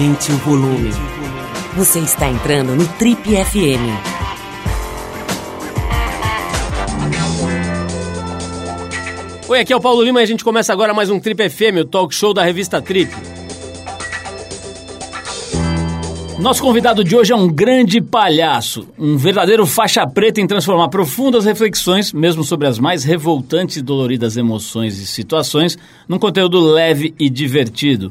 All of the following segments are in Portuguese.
Aumente o volume. Você está entrando no Trip FM. Oi, aqui é o Paulo Lima e a gente começa agora mais um Trip FM, o talk show da revista Trip. Nosso convidado de hoje é um grande palhaço, um verdadeiro faixa preta em transformar profundas reflexões, mesmo sobre as mais revoltantes e doloridas emoções e situações, num conteúdo leve e divertido.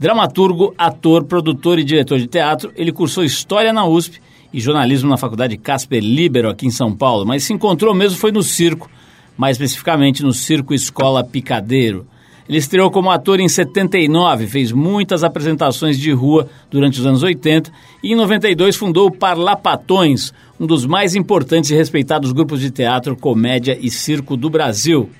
Dramaturgo, ator, produtor e diretor de teatro, ele cursou História na USP e jornalismo na Faculdade Casper Libero, aqui em São Paulo, mas se encontrou mesmo foi no circo, mais especificamente no Circo Escola Picadeiro. Ele estreou como ator em 79, fez muitas apresentações de rua durante os anos 80 e em 92 fundou o Parlapatões, um dos mais importantes e respeitados grupos de teatro, comédia e circo do Brasil.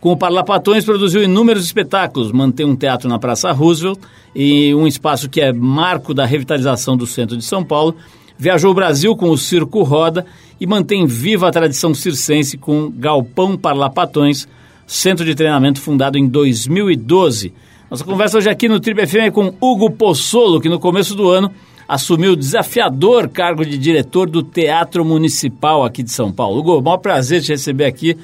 Com o Parlapatões produziu inúmeros espetáculos, mantém um teatro na Praça Roosevelt e um espaço que é marco da revitalização do centro de São Paulo. Viajou o Brasil com o Circo Roda e mantém viva a tradição circense com Galpão Parlapatões, centro de treinamento fundado em 2012. Nossa conversa hoje aqui no Triple FM é com Hugo Pozzolo, que no começo do ano assumiu o desafiador cargo de diretor do Teatro Municipal aqui de São Paulo. Hugo, maior prazer te receber aqui.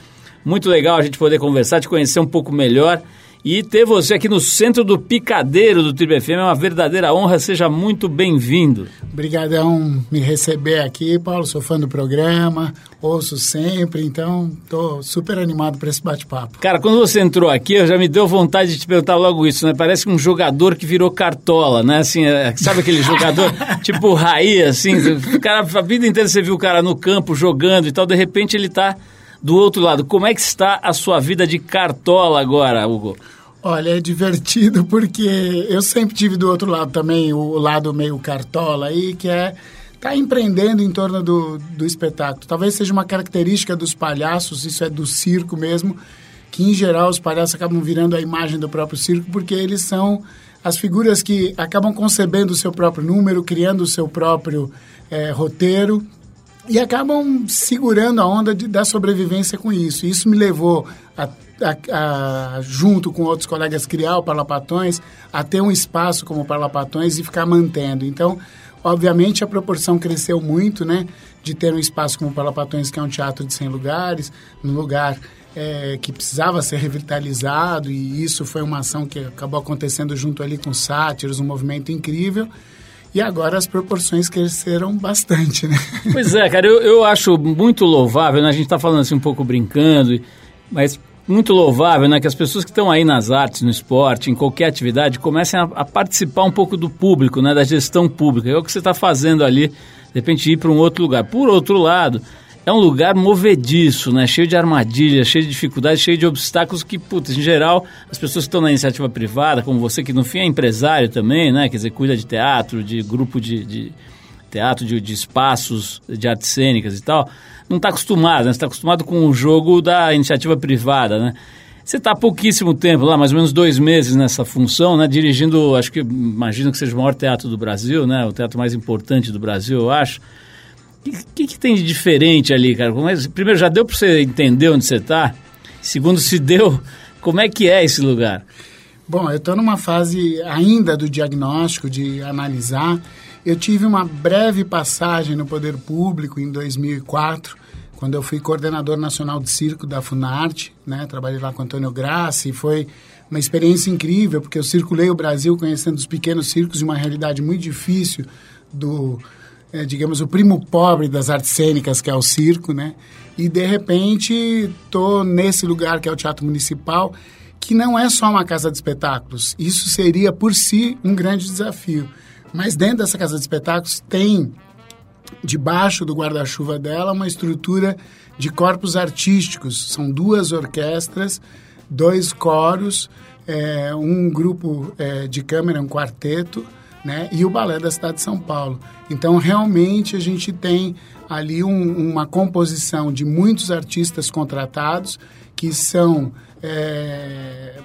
Muito legal a gente poder conversar, te conhecer um pouco melhor. E ter você aqui no centro do picadeiro do Triple FM é uma verdadeira honra. Seja muito bem-vindo. Obrigadão me receber aqui, Paulo. Sou fã do programa, ouço sempre, então estou super animado para esse bate-papo. Cara, quando você entrou aqui, eu já me deu vontade de te perguntar logo isso, né? Parece um jogador que virou cartola, né? Assim, é, sabe aquele jogador tipo Raí, assim? O cara, a vida inteira você viu o cara no campo jogando e tal, de repente ele está do outro lado. Como é que está a sua vida de cartola agora, Hugo? Olha, é divertido porque eu sempre tive do outro lado também o lado meio cartola aí, que é tá empreendendo em torno do, do espetáculo. Talvez seja uma característica dos palhaços, isso é do circo mesmo, que em geral os palhaços acabam virando a imagem do próprio circo, porque eles são as figuras que acabam concebendo o seu próprio número, criando o seu próprio é, roteiro e acabam segurando a onda de, da sobrevivência com isso. Isso me levou a a, a, junto com outros colegas, criar o Parlapatões, a ter um espaço como Parlapatões e ficar mantendo. Então, obviamente, a proporção cresceu muito, né? De ter um espaço como Parlapatões, que é um teatro de 100 lugares, num lugar é, que precisava ser revitalizado, e isso foi uma ação que acabou acontecendo junto ali com sátiros, um movimento incrível. E agora as proporções cresceram bastante, né? Pois é, cara, eu, eu acho muito louvável, né? A gente está falando assim um pouco brincando, mas muito louvável, né, que as pessoas que estão aí nas artes, no esporte, em qualquer atividade, comecem a, a participar um pouco do público, né, da gestão pública. É o que você está fazendo ali, de repente ir para um outro lugar. Por outro lado, é um lugar movediço, né, cheio de armadilhas, cheio de dificuldades, cheio de obstáculos que, putz, em geral, as pessoas que estão na iniciativa privada, como você, que no fim é empresário também, né, quer dizer, cuida de teatro, de grupo de, de teatro, de, de espaços de artes cênicas e tal, não está acostumado, né? Você está acostumado com o jogo da iniciativa privada, né? Você está há pouquíssimo tempo lá, mais ou menos dois meses nessa função, né? Dirigindo, acho que, imagino que seja o maior teatro do Brasil, né? O teatro mais importante do Brasil, eu acho. O que, que, tem de diferente ali, cara? É, primeiro, já deu para você entender onde você está? Segundo, se deu, como é que é esse lugar? Bom, eu estou numa fase ainda do diagnóstico, de analisar. Eu tive uma breve passagem no poder público em 2004, quando eu fui coordenador nacional de circo da Funarte, né? Trabalhei lá com Antônio Grassi foi uma experiência incrível, porque eu circulei o Brasil conhecendo os pequenos circos de uma realidade muito difícil do, é, digamos, o primo pobre das artes cênicas, que é o circo, né? E, de repente, estou nesse lugar que é o Teatro Municipal, que não é só uma casa de espetáculos. Isso seria, por si, um grande desafio. Mas dentro dessa casa de espetáculos tem, debaixo do guarda-chuva dela, uma estrutura de corpos artísticos. São duas orquestras, dois coros, é, um grupo é, de câmera, um quarteto, né? E o balé da cidade de São Paulo. Então, realmente, a gente tem ali um, uma composição de muitos artistas contratados que são é,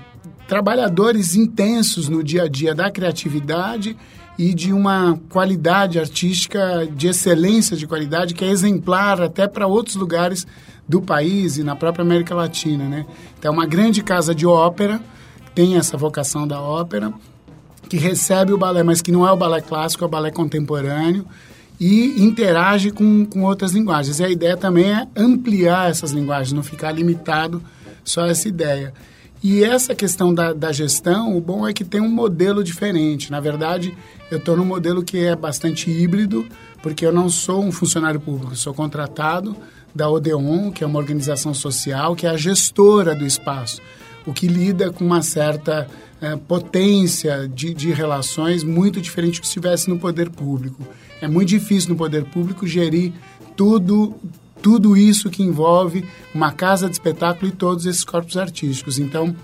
trabalhadores intensos no dia a dia da criatividade e de uma qualidade artística de excelência de qualidade que é exemplar até para outros lugares do país e na própria América Latina, né? Então é uma grande casa de ópera, tem essa vocação da ópera, que recebe o balé, mas que não é o balé clássico, é o balé contemporâneo e interage com, com outras linguagens. E a ideia também é ampliar essas linguagens, não ficar limitado só a essa ideia. E essa questão da, da gestão, o bom é que tem um modelo diferente. Na verdade, eu estou num modelo que é bastante híbrido, porque eu não sou um funcionário público, sou contratado da Odeon, que é uma organização social, que é a gestora do espaço, o que lida com uma certa é, potência de, de relações muito diferente do que se estivesse no poder público. É muito difícil no poder público gerir tudo tudo isso que envolve uma casa de espetáculo e todos esses corpos artísticos. Então,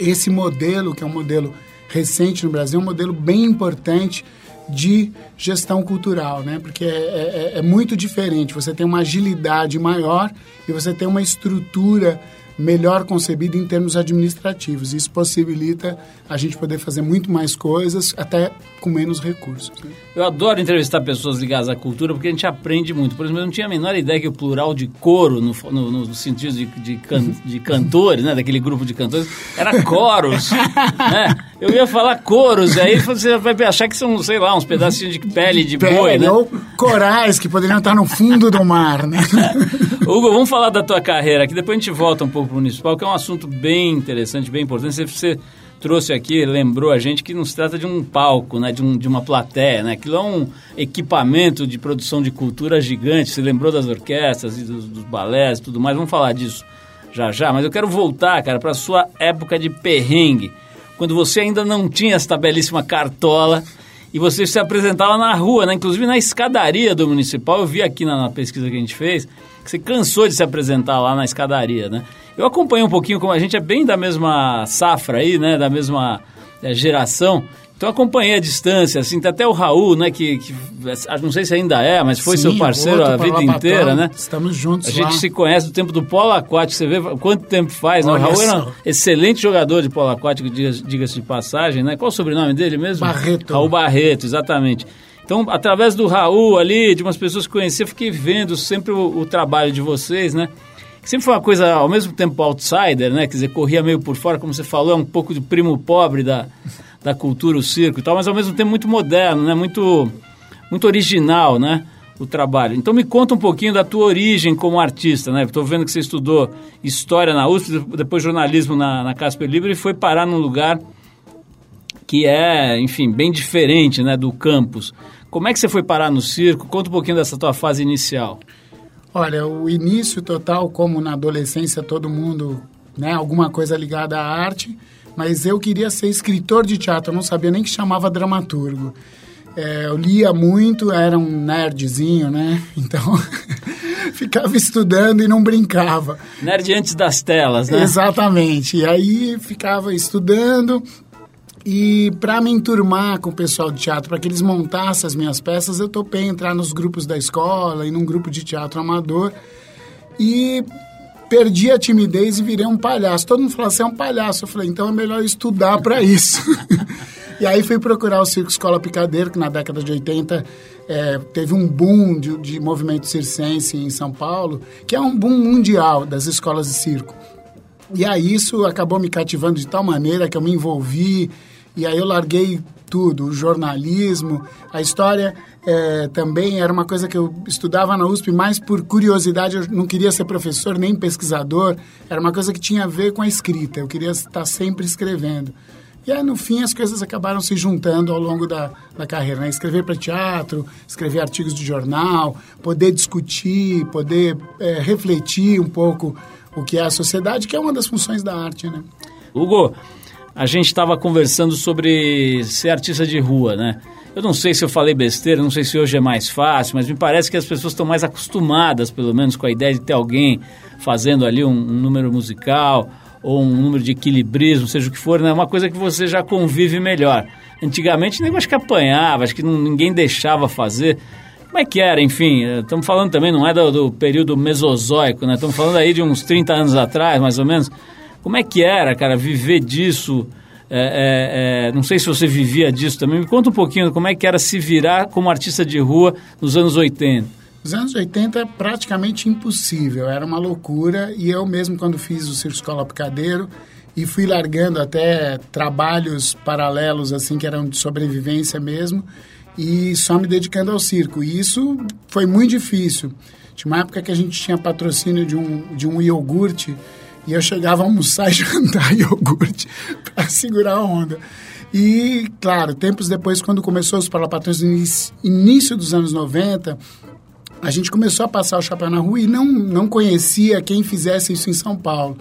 esse modelo, que é um modelo recente no Brasil, é um modelo bem importante de gestão cultural, né? Porque é, é, é muito diferente. Você tem uma agilidade maior e você tem uma estrutura melhor concebida em termos administrativos. Isso possibilita a gente poder fazer muito mais coisas, até com menos recursos. Né? Eu adoro entrevistar pessoas ligadas à cultura, porque a gente aprende muito. Por exemplo, eu não tinha a menor ideia que o plural de coro, no, no, no sentido de, de, can, de, cantores, né, daquele grupo de cantores, era coros. né? Eu ia falar coros, aí você vai achar que são, sei lá, uns pedacinhos de pele de pele, boi, né? Ou corais que poderiam estar no fundo do mar, né? Hugo, vamos falar da tua carreira aqui, depois a gente volta um pouco para o municipal, que é um assunto bem interessante, bem importante. Você, trouxe aqui, lembrou a gente que não se trata de um palco, né, de, um, de uma plateia, né? Aquilo é um equipamento de produção de cultura gigante. Você lembrou das orquestras e dos, dos balés e tudo mais. Vamos falar disso já já, mas eu quero voltar, cara, para a sua época de perrengue, quando você ainda não tinha essa belíssima cartola e você se apresentava na rua, né? Inclusive na escadaria do municipal. Eu vi aqui na, na pesquisa que a gente fez que você cansou de se apresentar lá na escadaria, né? Eu acompanho um pouquinho, como a gente é bem da mesma safra aí, né? Da mesma é, geração. Então acompanhei a distância, assim, até o Raul, né, que, que, não sei se ainda é, mas foi Sim, seu parceiro a vida inteira, né? Estamos juntos A gente se conhece do tempo do polo aquático, você vê quanto tempo faz, né? O Raul era um excelente jogador de polo aquático, diga-se de passagem, né? Qual o sobrenome dele mesmo? Barreto. Raul Barreto, exatamente. Então, através do Raul ali, de umas pessoas que conheci, eu fiquei vendo sempre o, o trabalho de vocês, né? Sempre foi uma coisa, ao mesmo tempo, outsider, né? Quer dizer, corria meio por fora, como você falou, é um pouco de primo pobre da, da cultura, o circo e tal, mas ao mesmo tempo muito moderno, né? Muito, muito original, né? O trabalho. Então me conta um pouquinho da tua origem como artista, né? Estou vendo que você estudou História na USP, depois jornalismo na, na Casper Libre e foi parar num lugar que é, enfim, bem diferente, né? Do campus. Como é que você foi parar no circo? Conta um pouquinho dessa tua fase inicial. Olha, o início total, como na adolescência todo mundo, né, alguma coisa ligada à arte, mas eu queria ser escritor de teatro, eu não sabia nem que chamava dramaturgo. É, eu lia muito, era um nerdzinho, né? Então, ficava estudando e não brincava. Nerd antes das telas, né? Exatamente. E aí ficava estudando, e para me enturmar com o pessoal de teatro, para que eles montassem as minhas peças, eu topei entrar nos grupos da escola e num grupo de teatro amador. E perdi a timidez e virei um palhaço. Todo mundo falava, você é um palhaço. Eu falei, então é melhor estudar para isso. e aí fui procurar o Circo Escola Picadeiro, que na década de 80 é, teve um boom de, de movimento circense em São Paulo, que é um boom mundial das escolas de circo. E aí isso acabou me cativando de tal maneira que eu me envolvi e aí eu larguei tudo, o jornalismo, a história é, também era uma coisa que eu estudava na USP mais por curiosidade, eu não queria ser professor nem pesquisador, era uma coisa que tinha a ver com a escrita, eu queria estar sempre escrevendo. E aí, no fim, as coisas acabaram se juntando ao longo da, da carreira. Né? Escrever para teatro, escrever artigos de jornal, poder discutir, poder é, refletir um pouco o que é a sociedade, que é uma das funções da arte. Né? Hugo, a gente estava conversando sobre ser artista de rua, né? Eu não sei se eu falei besteira, não sei se hoje é mais fácil, mas me parece que as pessoas estão mais acostumadas, pelo menos, com a ideia de ter alguém fazendo ali um, um número musical ou um número de equilibrismo, seja o que for, né? É uma coisa que você já convive melhor. Antigamente, nem acho que apanhava, acho que ninguém deixava fazer. Como é que era, enfim? Estamos falando também, não é do, do período mesozoico, né? Estamos falando aí de uns 30 anos atrás, mais ou menos. Como é que era, cara, viver disso? É, é, é, não sei se você vivia disso também. Me conta um pouquinho como é que era se virar como artista de rua nos anos 80. Nos anos 80 é praticamente impossível, era uma loucura. E eu mesmo, quando fiz o Circo Escola Picadeiro, e fui largando até trabalhos paralelos, assim, que eram de sobrevivência mesmo, e só me dedicando ao circo. E isso foi muito difícil. Tinha uma época que a gente tinha patrocínio de um, de um iogurte, e eu chegava a almoçar e jantar iogurte para segurar a onda. E, claro, tempos depois, quando começou os Parlapatrões, no início dos anos 90, a gente começou a passar o chapéu na rua e não, não conhecia quem fizesse isso em São Paulo.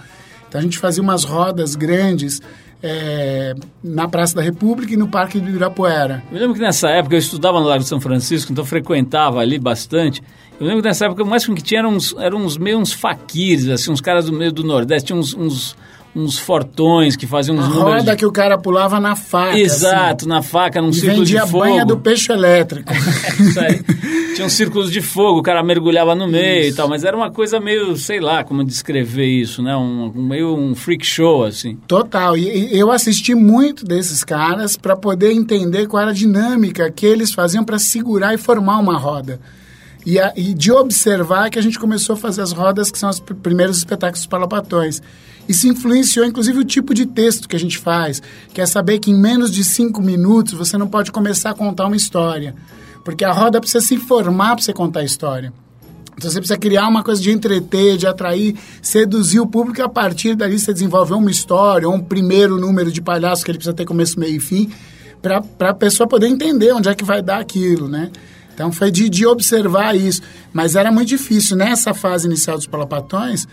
Então a gente fazia umas rodas grandes é, na Praça da República e no Parque do Ibirapuera. Eu lembro que nessa época eu estudava no Lago de São Francisco, então frequentava ali bastante. Eu lembro que nessa época o mais que tinha eram uns, eram uns meio uns faquires, assim, uns caras do meio do Nordeste, tinha uns, uns uns fortões que faziam uns a números. roda de... que o cara pulava na faca. Exato, assim. na faca, num e círculo de fogo. vendia banha do peixe elétrico. Isso aí. Tinha uns círculos de fogo, o cara mergulhava no meio isso. e tal, mas era uma coisa meio, sei lá, como descrever isso, né? Um, um meio um freak show, assim. Total. E, e eu assisti muito desses caras para poder entender qual era a dinâmica que eles faziam para segurar e formar uma roda. E, a, e, de observar que a gente começou a fazer as rodas, que são os primeiros espetáculos palapatões. Isso influenciou, inclusive, o tipo de texto que a gente faz, que é saber que em menos de cinco minutos você não pode começar a contar uma história. Porque a roda precisa se formar para você contar a história. Então você precisa criar uma coisa de entreter, de atrair, seduzir o público e a partir dali você desenvolver uma história, ou um primeiro número de palhaço que ele precisa ter começo, meio e fim, para a pessoa poder entender onde é que vai dar aquilo, né? Então foi de, de observar isso. Mas era muito difícil. Nessa fase inicial dos palapatões,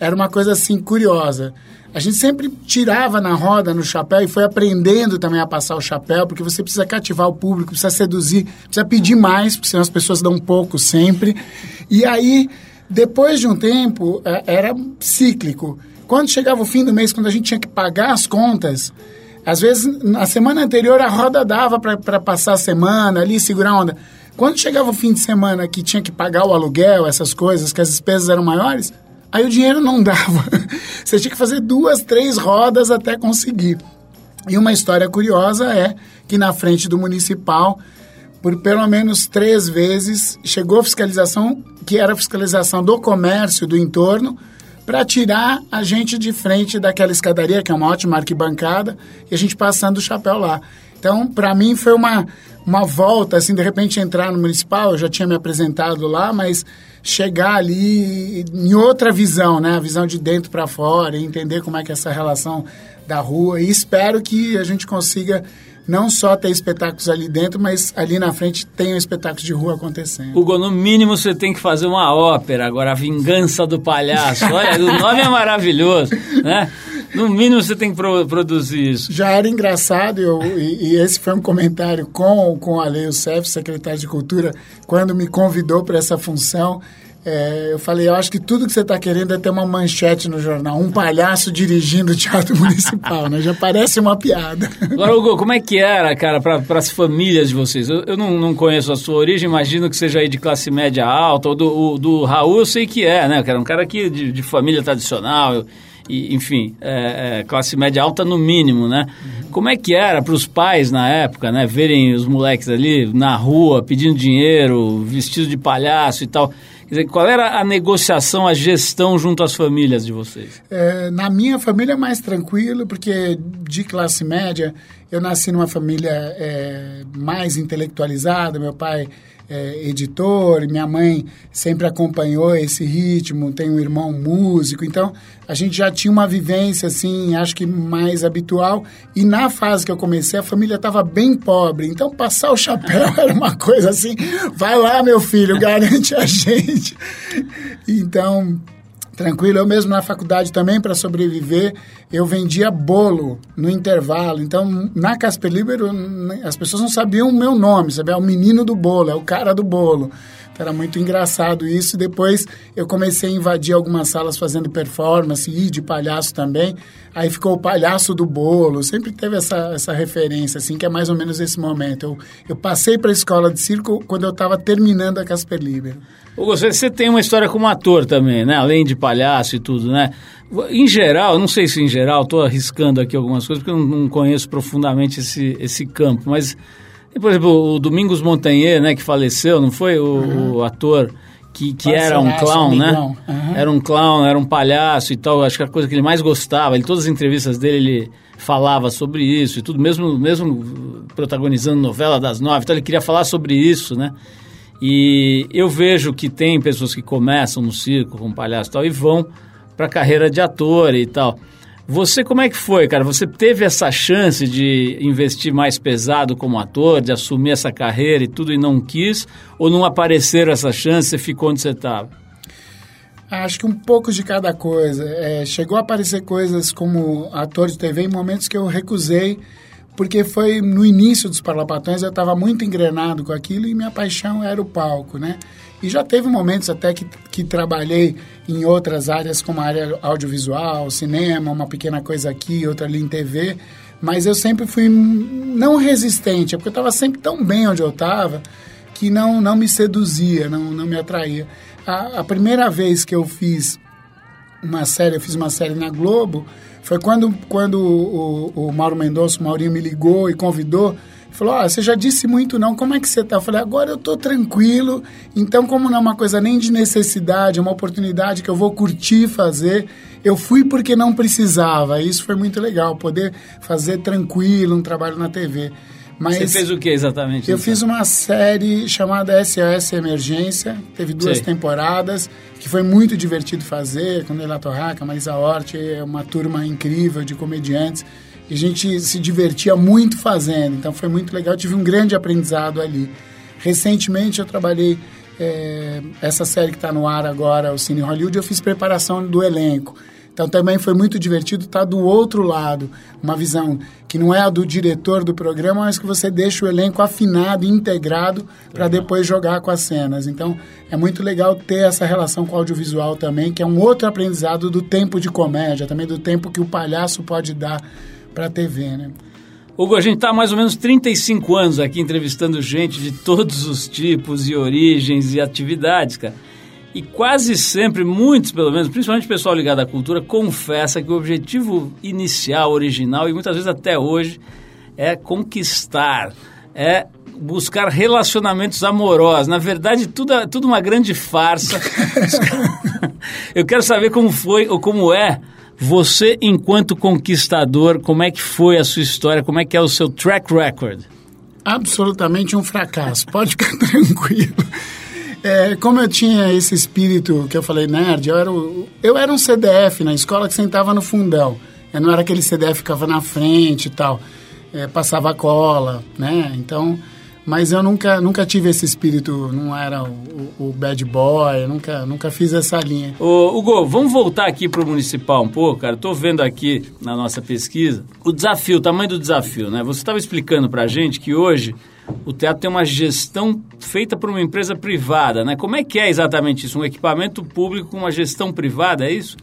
era uma coisa assim curiosa. A gente sempre tirava na roda, no chapéu, e foi aprendendo também a passar o chapéu, porque você precisa cativar o público, precisa seduzir, precisa pedir mais, porque senão as pessoas dão um pouco sempre. E aí, depois de um tempo, é, era cíclico. Quando chegava o fim do mês, quando a gente tinha que pagar as contas, às vezes, na semana anterior, a roda dava para passar a semana ali, segurar a onda. Quando chegava o fim de semana que tinha que pagar o aluguel, essas coisas, que as despesas eram maiores, Aí o dinheiro não dava. Você tinha que fazer duas, três rodas até conseguir. E uma história curiosa é que na frente do municipal, por pelo menos três vezes, chegou fiscalização, que era a fiscalização do comércio do entorno, para tirar a gente de frente daquela escadaria, que é uma ótima arquibancada, e a gente passando o chapéu lá. Então, para mim, foi uma, uma volta, assim, de repente entrar no municipal, eu já tinha me apresentado lá, mas chegar ali em outra visão, né? A visão de dentro para fora, e entender como é que é essa relação da rua. E espero que a gente consiga não só ter espetáculos ali dentro, mas ali na frente tenham espetáculos de rua acontecendo. Hugo, no mínimo você tem que fazer uma ópera, agora A Vingança do Palhaço. Olha, o nome é maravilhoso, né? No mínimo você tem que pro, produzir isso. Já era engraçado, eu, e, e, esse foi um comentário com, com a Lei Youssef, secretário de Cultura, quando me convidou para essa função. É, eu falei, eu acho que tudo que você está querendo é ter uma manchete no jornal, um palhaço dirigindo o teatro municipal, né? Já parece uma piada. Agora, Hugo, como é que era, cara, para as famílias de vocês? Eu, eu não, não, conheço a sua origem, imagino que seja aí de classe média alta, ou do, o, do Raul eu sei que é, né? Que era um cara aqui de, de família tradicional, e, enfim, é, é, classe média alta no mínimo, né? Como é que era para os pais na época, né? Verem os moleques ali na rua pedindo dinheiro, vestidos de palhaço e tal. Quer dizer, qual era a negociação, a gestão junto às famílias de vocês? É, na minha família é mais tranquilo, porque de classe média, eu nasci numa família é, mais intelectualizada, meu pai é, editor, minha mãe sempre acompanhou esse ritmo, tem um irmão músico, então a gente já tinha uma vivência assim, acho que mais habitual. E na fase que eu comecei, a família estava bem pobre, então passar o chapéu era uma coisa assim, vai lá meu filho, garante a gente. Então tranquilo. Eu mesmo na faculdade também, para sobreviver, eu vendia bolo no intervalo. Então, na Casper Libero, as pessoas não sabiam o meu nome, sabe? É o menino do bolo, é o cara do bolo. Era muito engraçado isso. Depois eu comecei a invadir algumas salas fazendo performance e de palhaço também. Aí ficou o palhaço do bolo. Sempre teve essa, essa referência, assim, que é mais ou menos esse momento. Eu, eu passei para a escola de circo quando eu estava terminando a Casper Libero. Você tem uma história como ator também, né? Além de palhaço e tudo, né? Em geral, não sei se em geral, estou arriscando aqui algumas coisas, porque eu não conheço profundamente esse, esse campo, mas, por exemplo, o Domingos Montagnier, né, que faleceu, não foi? O, uhum. o ator que, que era um clown, né? Uhum. Era um clown, era um palhaço e tal. Acho que a coisa que ele mais gostava, ele, todas as entrevistas dele, ele falava sobre isso e tudo, mesmo, mesmo protagonizando novela das nove, então ele queria falar sobre isso, né? E eu vejo que tem pessoas que começam no circo com palhaço e tal e vão para a carreira de ator e tal. Você como é que foi, cara? Você teve essa chance de investir mais pesado como ator, de assumir essa carreira e tudo e não quis? Ou não apareceram essa chance e ficou onde você estava? Acho que um pouco de cada coisa. É, chegou a aparecer coisas como ator de TV em momentos que eu recusei, porque foi no início dos Parlapatões eu estava muito engrenado com aquilo e minha paixão era o palco, né? E já teve momentos até que, que trabalhei em outras áreas, como a área audiovisual, cinema, uma pequena coisa aqui, outra ali em TV. Mas eu sempre fui não resistente, é porque eu estava sempre tão bem onde eu estava que não, não me seduzia, não, não me atraía. A, a primeira vez que eu fiz uma série, eu fiz uma série na Globo, foi quando, quando o, o, Mauro Mendonça, o Maurinho, me ligou e convidou Falou, ah, você já disse muito não, como é que você está? Eu falei, agora eu estou tranquilo, então como não é uma coisa nem de necessidade, é uma oportunidade que eu vou curtir fazer, eu fui porque não precisava, isso foi muito legal, poder fazer tranquilo um trabalho na TV. Mas Você fez o que exatamente? Eu então? fiz uma série chamada SOS Emergência, teve duas Sim. temporadas, que foi muito divertido fazer, com Leila Torraca, Marisa Hort, é uma turma incrível de comediantes. E a gente se divertia muito fazendo, então foi muito legal. Eu tive um grande aprendizado ali. Recentemente eu trabalhei é, essa série que está no ar agora, o Cine Hollywood, eu fiz preparação do elenco. Então também foi muito divertido estar tá do outro lado, uma visão que não é a do diretor do programa, mas que você deixa o elenco afinado, integrado, para depois jogar com as cenas. Então é muito legal ter essa relação com o audiovisual também, que é um outro aprendizado do tempo de comédia, também do tempo que o palhaço pode dar para a TV, né? Hugo, a gente está há mais ou menos 35 anos aqui entrevistando gente de todos os tipos e origens e atividades, cara. E quase sempre, muitos pelo menos, principalmente o pessoal ligado à cultura, confessa que o objetivo inicial, original e muitas vezes até hoje é conquistar, é buscar relacionamentos amorosos. Na verdade, tudo, tudo uma grande farsa. Eu quero saber como foi ou como é você, enquanto conquistador, como é que foi a sua história? Como é que é o seu track record? Absolutamente um fracasso. Pode ficar tranquilo. É, como eu tinha esse espírito que eu falei nerd, eu era, o, eu era um CDF na escola que sentava no fundão. Eu não era aquele CDF que ficava na frente e tal. É, passava cola, né? Então mas eu nunca, nunca tive esse espírito, não era o, o bad boy, nunca, nunca fiz essa linha. Ô, Hugo, vamos voltar aqui para o municipal um pouco, cara. Estou vendo aqui na nossa pesquisa o desafio, o tamanho do desafio, né? Você estava explicando para gente que hoje o teatro tem uma gestão feita por uma empresa privada, né? Como é que é exatamente isso? Um equipamento público com uma gestão privada, é isso?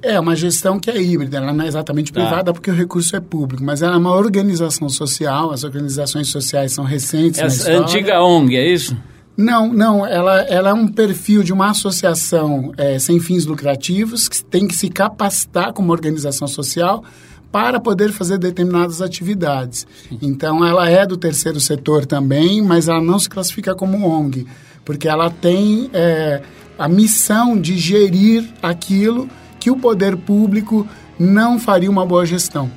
É uma gestão que é híbrida, ela não é exatamente tá. privada porque o recurso é público, mas ela é uma organização social, as organizações sociais são recentes. Essa antiga ONG, é isso? Não, não, ela, ela é um perfil de uma associação é, sem fins lucrativos que tem que se capacitar como organização social para poder fazer determinadas atividades. Então, ela é do terceiro setor também, mas ela não se classifica como ONG, porque ela tem é, a missão de gerir aquilo que o poder público não faria uma boa gestão.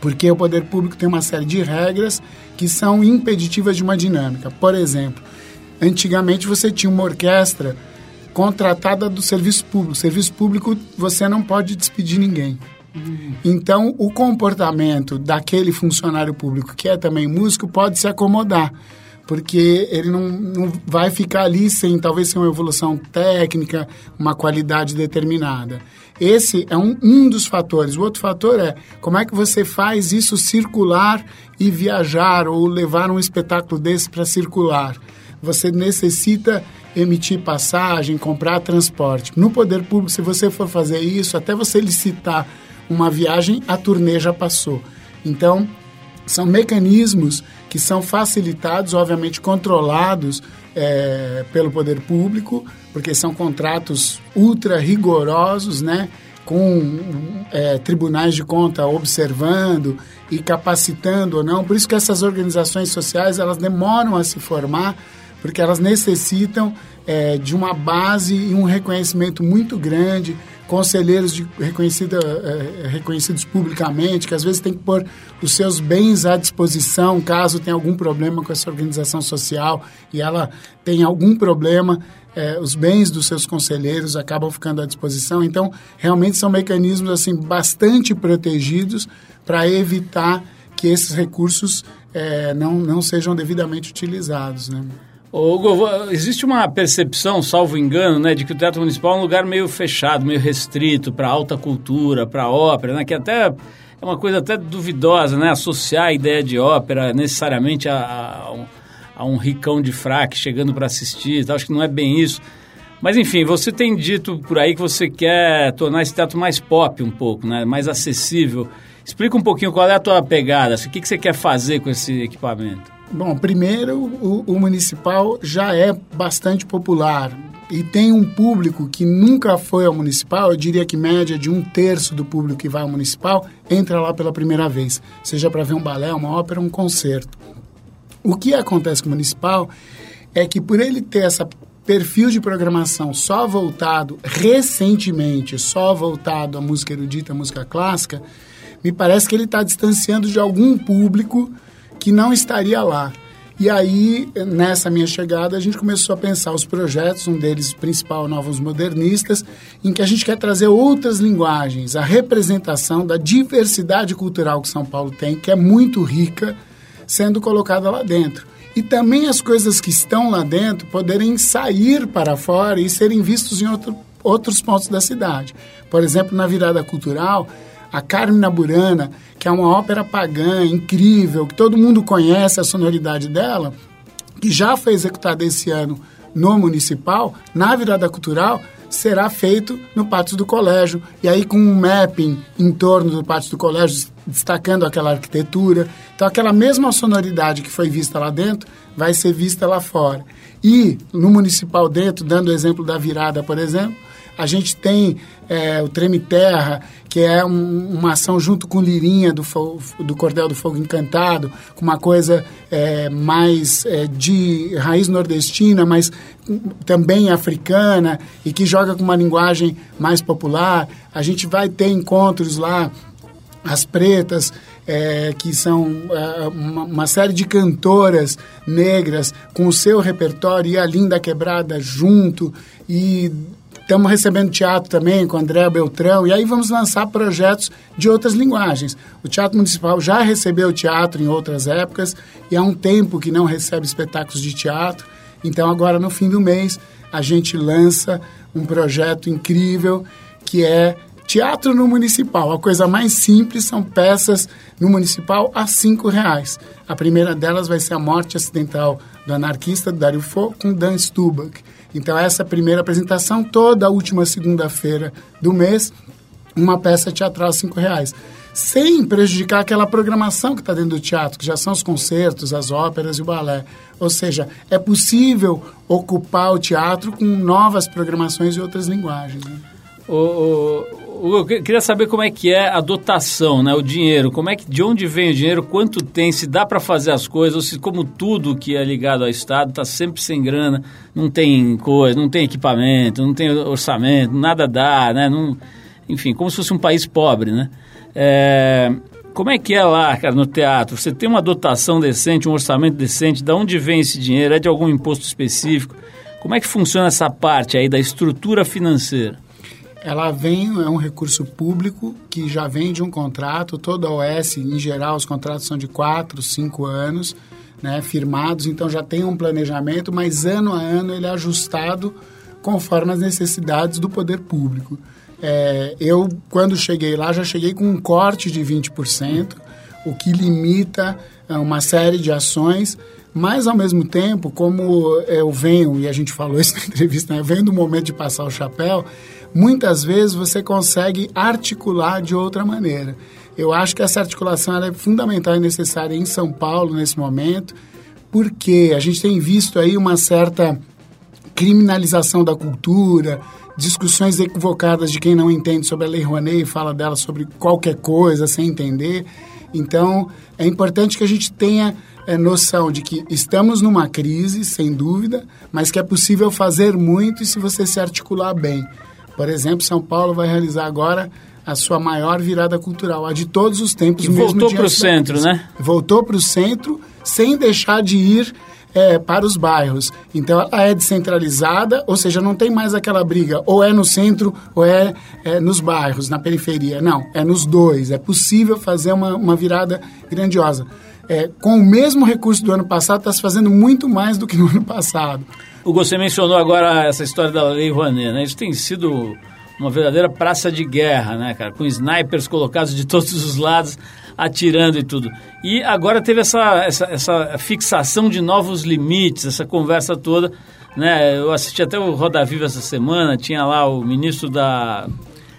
Porque o poder público tem uma série de regras que são impeditivas de uma dinâmica. Por exemplo, antigamente você tinha uma orquestra contratada do serviço público. Serviço público você não pode despedir ninguém. Então, o comportamento daquele funcionário público que é também músico pode se acomodar porque ele não, não vai ficar ali sem talvez sem uma evolução técnica, uma qualidade determinada. Esse é um, um dos fatores. O outro fator é como é que você faz isso circular e viajar ou levar um espetáculo desse para circular. Você necessita emitir passagem, comprar transporte. No poder público, se você for fazer isso, até você licitar uma viagem, a turnê já passou. Então, são mecanismos que são facilitados, obviamente controlados é, pelo poder público, porque são contratos ultra rigorosos, né? com é, tribunais de conta observando e capacitando ou não. Por isso que essas organizações sociais elas demoram a se formar, porque elas necessitam é, de uma base e um reconhecimento muito grande, conselheiros de reconhecida, é, reconhecidos publicamente, que às vezes tem que pôr os seus bens à disposição caso tenha algum problema com essa organização social e ela tem algum problema, é, os bens dos seus conselheiros acabam ficando à disposição. Então, realmente são mecanismos assim bastante protegidos para evitar que esses recursos é, não, não sejam devidamente utilizados. Né? Hugo, existe uma percepção, salvo engano, né, de que o Teatro Municipal é um lugar meio fechado, meio restrito para alta cultura, para ópera, né, que até é uma coisa até duvidosa, né, associar a ideia de ópera necessariamente a, a, um, a um ricão de fraque chegando para assistir, acho que não é bem isso. Mas enfim, você tem dito por aí que você quer tornar esse teatro mais pop um pouco, né, mais acessível. Explica um pouquinho qual é a tua pegada, o que, que você quer fazer com esse equipamento. Bom, primeiro, o, o, municipal já é bastante popular e tem um público que nunca foi ao municipal, eu diria que média de um terço do público que vai ao municipal entra lá pela primeira vez, seja para ver um balé, uma ópera, um concerto. O que acontece com o municipal é que por ele ter essa perfil de programação só voltado recentemente, só voltado à música erudita, à música clássica, me parece que ele está distanciando de algum público que não estaria lá. E aí, nessa minha chegada, a gente começou a pensar os projetos, um deles principal, Novos Modernistas, em que a gente quer trazer outras linguagens, a representação da diversidade cultural que São Paulo tem, que é muito rica, sendo colocada lá dentro. E também as coisas que estão lá dentro poderem sair para fora e serem vistos em outro, outros pontos da cidade. Por exemplo, na virada cultural, a Carmina Burana, que é uma ópera pagã incrível, que todo mundo conhece a sonoridade dela, que já foi executada esse ano no municipal, na virada cultural, será feito no pátio do colégio. E aí com um mapping em torno do pátio do colégio, destacando aquela arquitetura. Então aquela mesma sonoridade que foi vista lá dentro vai ser vista lá fora. E no municipal dentro, dando o exemplo da virada, por exemplo, a gente tem é, o Treme Terra, que é um, uma ação junto com Lirinha do, do Cordel do Fogo Encantado, com uma coisa é, mais é, de raiz nordestina, mas também africana e que joga com uma linguagem mais popular. A gente vai ter encontros lá, as pretas, é, que são é, uma, uma, série de cantoras negras com o seu repertório e a Linda Quebrada junto e Estamos recebendo teatro também com André Beltrão, e aí vamos lançar projetos de outras linguagens. O Teatro Municipal já recebeu teatro em outras épocas, e há um tempo que não recebe espetáculos de teatro. Então, agora, no fim do mês, a gente lança um projeto incrível que é Teatro no Municipal. A coisa mais simples são peças no Municipal a cinco reais. A primeira delas vai ser A Morte Acidental do Anarquista, Dario Fo, com Dan Stubach. Então, essa primeira apresentação, toda a última segunda-feira do mês, uma peça teatral cinco reais. Sem prejudicar aquela programação que está dentro do teatro, que já são os concertos, as óperas e o balé. Ou seja, é possível ocupar o teatro com novas programações e outras linguagens. Né? O, eu queria saber como é que é a dotação, né? O dinheiro, como é que de onde vem o dinheiro, quanto tem, se dá para fazer as coisas, ou se como tudo que é ligado ao Estado está sempre sem grana, não tem coisa, não tem equipamento, não tem orçamento, nada dá, né? Não, enfim, como se fosse um país pobre, né? É, como é que é lá, cara, no teatro? Você tem uma dotação decente, um orçamento decente? De onde vem esse dinheiro? É de algum imposto específico? Como é que funciona essa parte aí da estrutura financeira? Ela vem, é um recurso público que já vem de um contrato, toda a OS, em geral, os contratos são de 4, 5 anos, né, firmados, então já tem um planejamento, mas ano a ano ele é ajustado conforme as necessidades do poder público. É, eu, quando cheguei lá, já cheguei com um corte de 20%, o que limita é, uma série de ações, mas, ao mesmo tempo, como eu venho, e a gente falou isso na entrevista, né, eu venho do momento de passar o chapéu, muitas vezes você consegue articular de outra maneira. Eu acho que essa articulação é fundamental e necessária em São Paulo nesse momento, porque a gente tem visto aí uma certa criminalização da cultura, discussões equivocadas de quem não entende sobre a Lei Rouanet e fala dela sobre qualquer coisa sem entender. Então, é importante que a gente tenha é, noção de que estamos numa crise, sem dúvida, mas que é possível fazer muito se você se articular bem. Por exemplo, São Paulo vai realizar agora a sua maior virada cultural, a de todos os tempos. Voltou para o centro, né? Voltou para o centro sem deixar de ir é, para os bairros. Então, ela é descentralizada, ou seja, não tem mais aquela briga, ou é no centro ou é, é nos bairros, na periferia. Não, é nos dois. É possível fazer uma, uma virada grandiosa. É, com o mesmo recurso do ano passado, está se fazendo muito mais do que no ano passado. O você mencionou agora essa história da Lei Rouanet, né? Isso tem sido uma verdadeira praça de guerra, né, cara? Com snipers colocados de todos os lados, atirando e tudo. E agora teve essa, essa, essa fixação de novos limites, essa conversa toda. Né? Eu assisti até o Roda Viva essa semana, tinha lá o ministro da.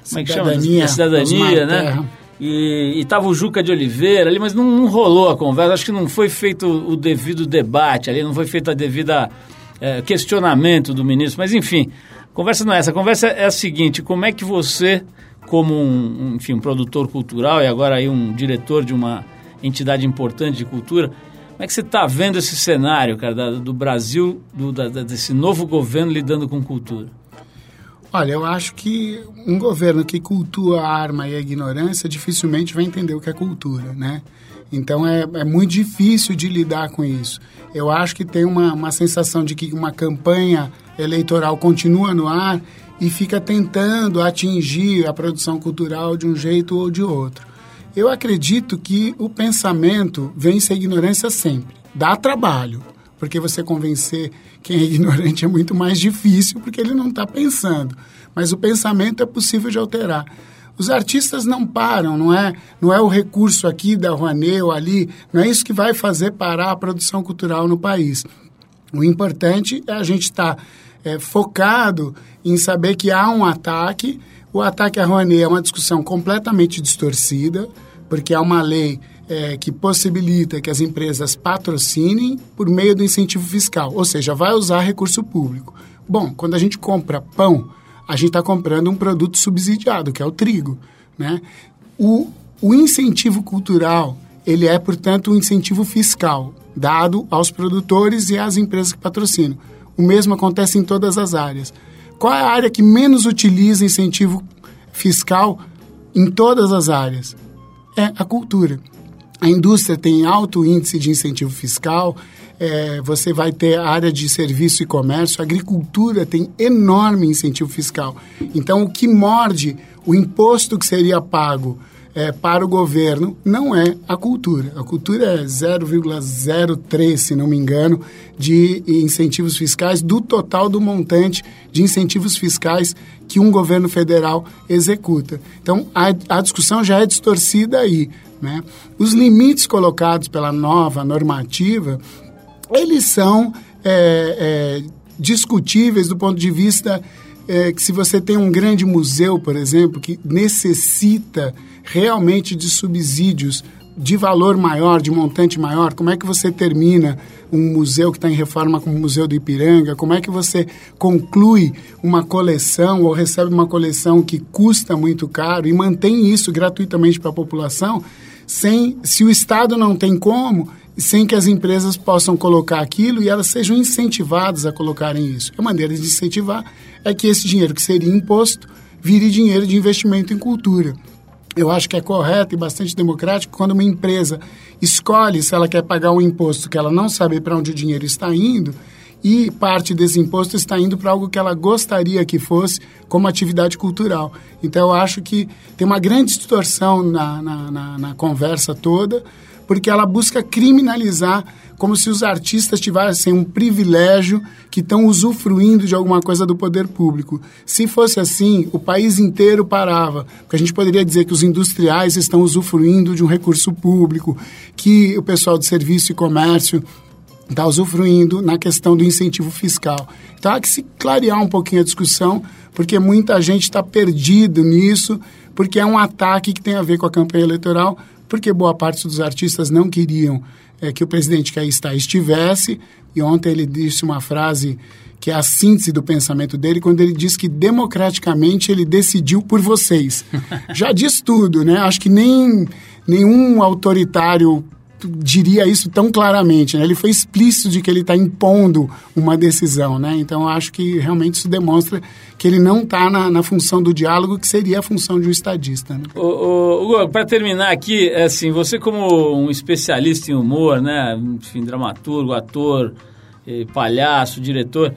Como é que chama? Da cidadania, né? E estava o Juca de Oliveira ali, mas não, não, rolou a conversa. Acho que não foi feito o devido debate ali, não foi feito a devida é, questionamento do ministro. Mas enfim, conversa não é essa. A conversa é a seguinte: como é que você, como um, enfim, um produtor cultural e agora aí um diretor de uma entidade importante de cultura, como é que você está vendo esse cenário, cara, da, do Brasil, do, da, desse novo governo lidando com cultura? Olha, eu acho que um governo que cultua a arma e a ignorância dificilmente vai entender o que é cultura, né? Então é, é muito difícil de lidar com isso. Eu acho que tem uma, uma sensação de que uma campanha eleitoral continua no ar e fica tentando atingir a produção cultural de um jeito ou de outro. Eu acredito que o pensamento vence a ignorância sempre. Dá trabalho, porque você convencer quem é ignorante é muito mais difícil, porque ele não está pensando. Mas o pensamento é possível de alterar. Os artistas não param, não é, não é o recurso aqui da Rouanet ou ali, não é isso que vai fazer parar a produção cultural no país. O importante é a gente estar tá, é, focado em saber que há um ataque. O ataque à Rouanet é uma discussão completamente distorcida, porque há uma lei é, que possibilita que as empresas patrocinem por meio do incentivo fiscal, ou seja, vai usar recurso público. Bom, quando a gente compra pão, a gente está comprando um produto subsidiado, que é o trigo. Né? O, o incentivo cultural, ele é, portanto, um incentivo fiscal dado aos produtores e às empresas que patrocinam. O mesmo acontece em todas as áreas. Qual é a área que menos utiliza incentivo fiscal em todas as áreas? É a cultura. A indústria tem alto índice de incentivo fiscal, é, você vai ter a área de serviço e comércio, agricultura tem enorme incentivo fiscal. Então, o que morde o imposto que seria pago é, para o governo não é a cultura. A cultura é 0,03, se não me engano, de incentivos fiscais do total do montante de incentivos fiscais que um governo federal executa. Então, a, a discussão já é distorcida aí. Né? Os limites colocados pela nova normativa eles são é, é, discutíveis do ponto de vista é, que se você tem um grande museu, por exemplo, que necessita realmente de subsídios de valor maior, de montante maior, como é que você termina um museu que está em reforma como o Museu do Ipiranga? Como é que você conclui uma coleção ou recebe uma coleção que custa muito caro e mantém isso gratuitamente para a população? Sem, se o Estado não tem como, sem que as empresas possam colocar aquilo e elas sejam incentivadas a colocarem isso. A maneira de incentivar é que esse dinheiro que seria imposto vire dinheiro de investimento em cultura. Eu acho que é correto e bastante democrático quando uma empresa escolhe se ela quer pagar um imposto que ela não sabe para onde o dinheiro está indo e parte desse imposto está indo para algo que ela gostaria que fosse como atividade cultural. Então, eu acho que tem uma grande distorção na, na, na, na conversa toda, porque ela busca criminalizar como se os artistas tivessem um privilégio que estão usufruindo de alguma coisa do poder público. Se fosse assim, o país inteiro parava, porque a gente poderia dizer que os industriais estão usufruindo de um recurso público, que o pessoal de serviço e comércio está usufruindo na questão do incentivo fiscal. Então há que se clarear um pouquinho a discussão, porque muita gente está perdido nisso, porque é um ataque que tem a ver com a campanha eleitoral, porque boa parte dos artistas não queriam é, que o presidente que aí está estivesse. E ontem ele disse uma frase que é a síntese do pensamento dele, quando ele diz que democraticamente ele decidiu por vocês. Já diz tudo, né? Acho que nem nenhum autoritário diria isso tão claramente, né? Ele foi explícito de que ele está impondo uma decisão, né? Então, eu acho que realmente isso demonstra que ele não está na, na, função do diálogo, que seria a função de um estadista. Né? Para terminar aqui, é assim, você como um especialista em humor, né? Enfim, dramaturgo, ator, eh, palhaço, diretor...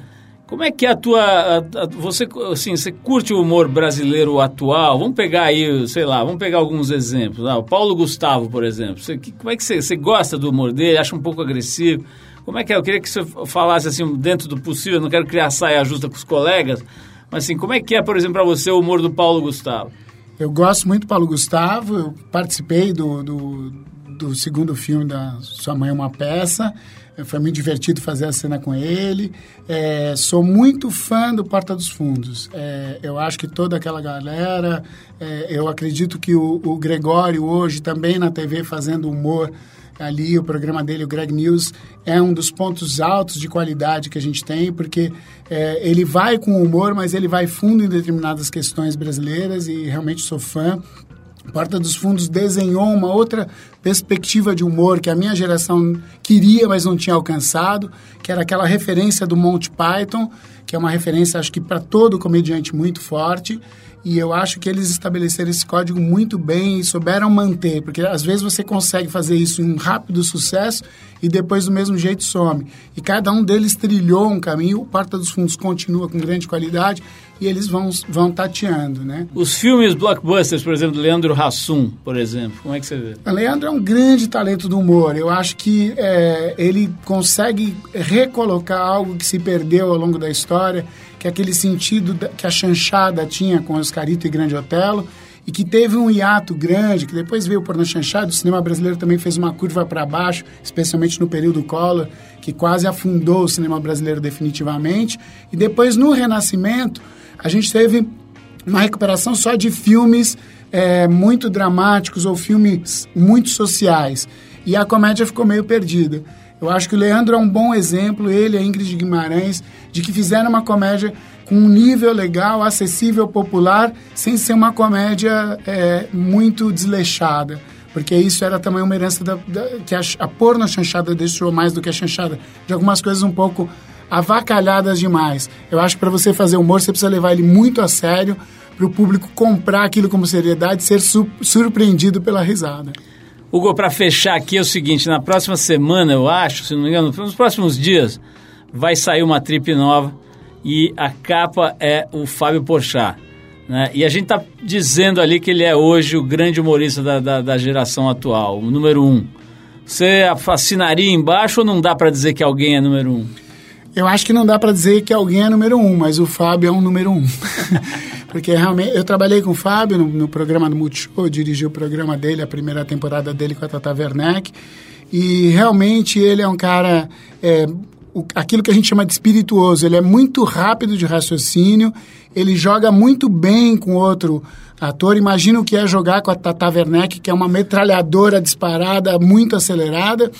Como é que é a tua. A, a, você, assim, você curte o humor brasileiro atual? Vamos pegar aí, sei lá, vamos pegar alguns exemplos. Ah, o Paulo Gustavo, por exemplo. Você, que, como é que você, você gosta do humor dele? Acha um pouco agressivo? Como é que é? Eu queria que você falasse assim, dentro do possível, não quero criar saia justa com os colegas, mas assim, como é que é, por exemplo, para você o humor do Paulo Gustavo? Eu gosto muito do Paulo Gustavo, eu participei do, do, do segundo filme da Sua Mãe é uma Peça. Foi muito divertido fazer a cena com ele. É, sou muito fã do Porta dos Fundos. É, eu acho que toda aquela galera. É, eu acredito que o, o, Gregório, hoje, também na TV, fazendo humor ali, o programa dele, o Greg News, é um dos pontos altos de qualidade que a gente tem, porque é, ele vai com humor, mas ele vai fundo em determinadas questões brasileiras e realmente sou fã. Porta dos Fundos desenhou uma outra perspectiva de humor que a minha geração queria, mas não tinha alcançado, que era aquela referência do Monty Python, que é uma referência, acho que para todo comediante muito forte. E eu acho que eles estabeleceram esse código muito bem e souberam manter, porque às vezes você consegue fazer isso em um rápido sucesso e depois do mesmo jeito some. E cada um deles trilhou um caminho, o Porta dos Fundos continua com grande qualidade e eles vão, vão tateando, né? Os filmes blockbusters, por exemplo, Leandro Hassum, por exemplo, como é que você vê? O Leandro é um grande talento do humor. Eu acho que é, ele consegue recolocar algo que se perdeu ao longo da história, que é aquele sentido que a chanchada tinha com Oscarito e Grande Otelo, e que teve um hiato grande, que depois veio por na chanchada, o cinema brasileiro também fez uma curva para baixo, especialmente no período Collor, que quase afundou o cinema brasileiro definitivamente. E depois, no Renascimento, a gente teve uma recuperação só de filmes é, muito dramáticos ou filmes muito sociais. E a comédia ficou meio perdida. Eu acho que o Leandro é um bom exemplo, ele a Ingrid Guimarães, de que fizeram uma comédia com um nível legal, acessível, popular, sem ser uma comédia é, muito desleixada. Porque isso era também uma herança da, da, que a, a porno chanchada deixou mais do que a chanchada. De algumas coisas um pouco avacalhadas demais. Eu acho que para você fazer humor, você precisa levar ele muito a sério, para o público comprar aquilo como seriedade ser su surpreendido pela risada. Hugo, para fechar aqui é o seguinte, na próxima semana, eu acho, se não me engano, nos próximos dias, vai sair uma trip nova e a capa é o Fábio Porchat. Né? E a gente está dizendo ali que ele é hoje o grande humorista da, da, da geração atual, o número um. Você assinaria embaixo ou não dá para dizer que alguém é número um? Eu acho que não dá para dizer que alguém é número um, mas o Fábio é um número um. Porque realmente, eu trabalhei com o Fábio no, no programa do Multishow, dirigi o programa dele, a primeira temporada dele com a Tata Werneck, e realmente ele é um cara é, o, aquilo que a gente chama de espirituoso. Ele é muito rápido de raciocínio, ele joga muito bem com outro ator. Imagina o que é jogar com a Tata Werneck, que é uma metralhadora disparada, muito acelerada.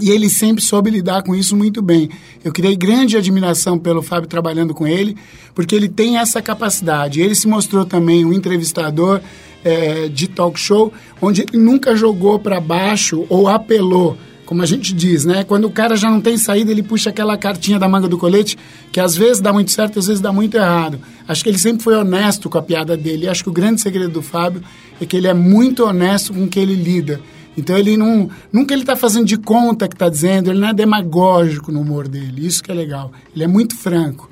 E ele sempre soube lidar com isso muito bem. Eu criei grande admiração pelo Fábio trabalhando com ele, porque ele tem essa capacidade. Ele se mostrou também um entrevistador é, de talk show, onde ele nunca jogou para baixo ou apelou como a gente diz, né? Quando o cara já não tem saída, ele puxa aquela cartinha da manga do colete, que às vezes dá muito certo, às vezes dá muito errado. Acho que ele sempre foi honesto com a piada dele. Acho que o grande segredo do Fábio é que ele é muito honesto com o que ele lida. Então ele não. Nunca ele está fazendo de conta que está dizendo, ele não é demagógico no humor dele. Isso que é legal. Ele é muito franco.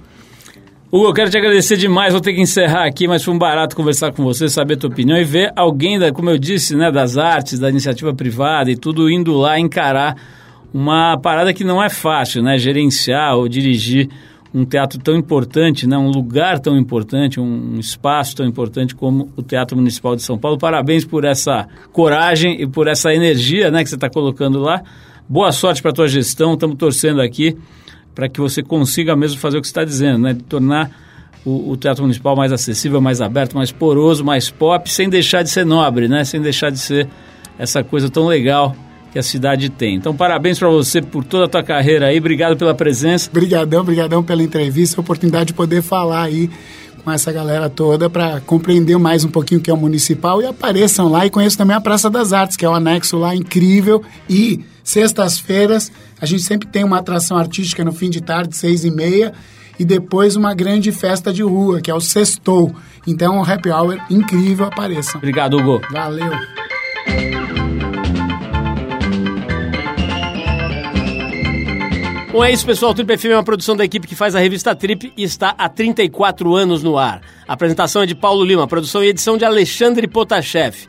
Hugo, eu quero te agradecer demais, vou ter que encerrar aqui, mas foi um barato conversar com você, saber a tua opinião e ver alguém, da, como eu disse, né, das artes, da iniciativa privada e tudo, indo lá encarar uma parada que não é fácil, né, gerenciar ou dirigir um teatro tão importante, né, um lugar tão importante, um espaço tão importante como o Teatro Municipal de São Paulo. Parabéns por essa coragem e por essa energia né, que você está colocando lá. Boa sorte para a tua gestão, estamos torcendo aqui para que você consiga mesmo fazer o que está dizendo, né? De tornar o, o, Teatro Municipal mais acessível, mais aberto, mais poroso, mais pop, sem deixar de ser nobre, né? Sem deixar de ser essa coisa tão legal que a cidade tem. Então, parabéns para você por toda a tua carreira aí. Obrigado pela presença. Obrigadão, obrigadão pela entrevista, a oportunidade de poder falar aí com essa galera toda para compreender mais um pouquinho o que é o municipal e apareçam lá e conheçam também a Praça das Artes, que é o anexo lá incrível. E sextas-feiras a gente sempre tem uma atração artística no fim de tarde, seis e meia, e depois uma grande festa de rua, que é o Sextou. Então, um happy hour incrível, apareçam. Obrigado, Hugo. Valeu. Bom, é isso, pessoal. O Trip FM é uma produção da equipe que faz a revista Trip e está há 34 anos no ar. A apresentação é de Paulo Lima, produção e edição de Alexandre Potashev.